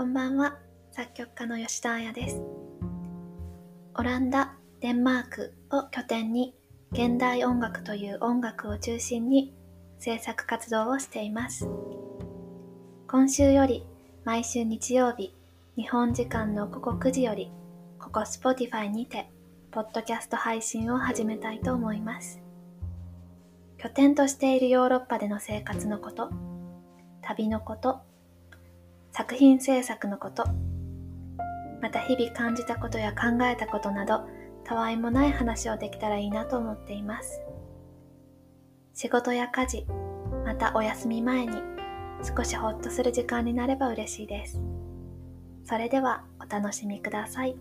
こんばんは、作曲家の吉田彩です。オランダ、デンマークを拠点に現代音楽という音楽を中心に制作活動をしています。今週より毎週日曜日、日本時間の午後9時より、ここ Spotify にて、ポッドキャスト配信を始めたいと思います。拠点としているヨーロッパでの生活のこと、旅のこと、作品制作のこと、また日々感じたことや考えたことなど、たわいもない話をできたらいいなと思っています。仕事や家事、またお休み前に少しほっとする時間になれば嬉しいです。それではお楽しみください。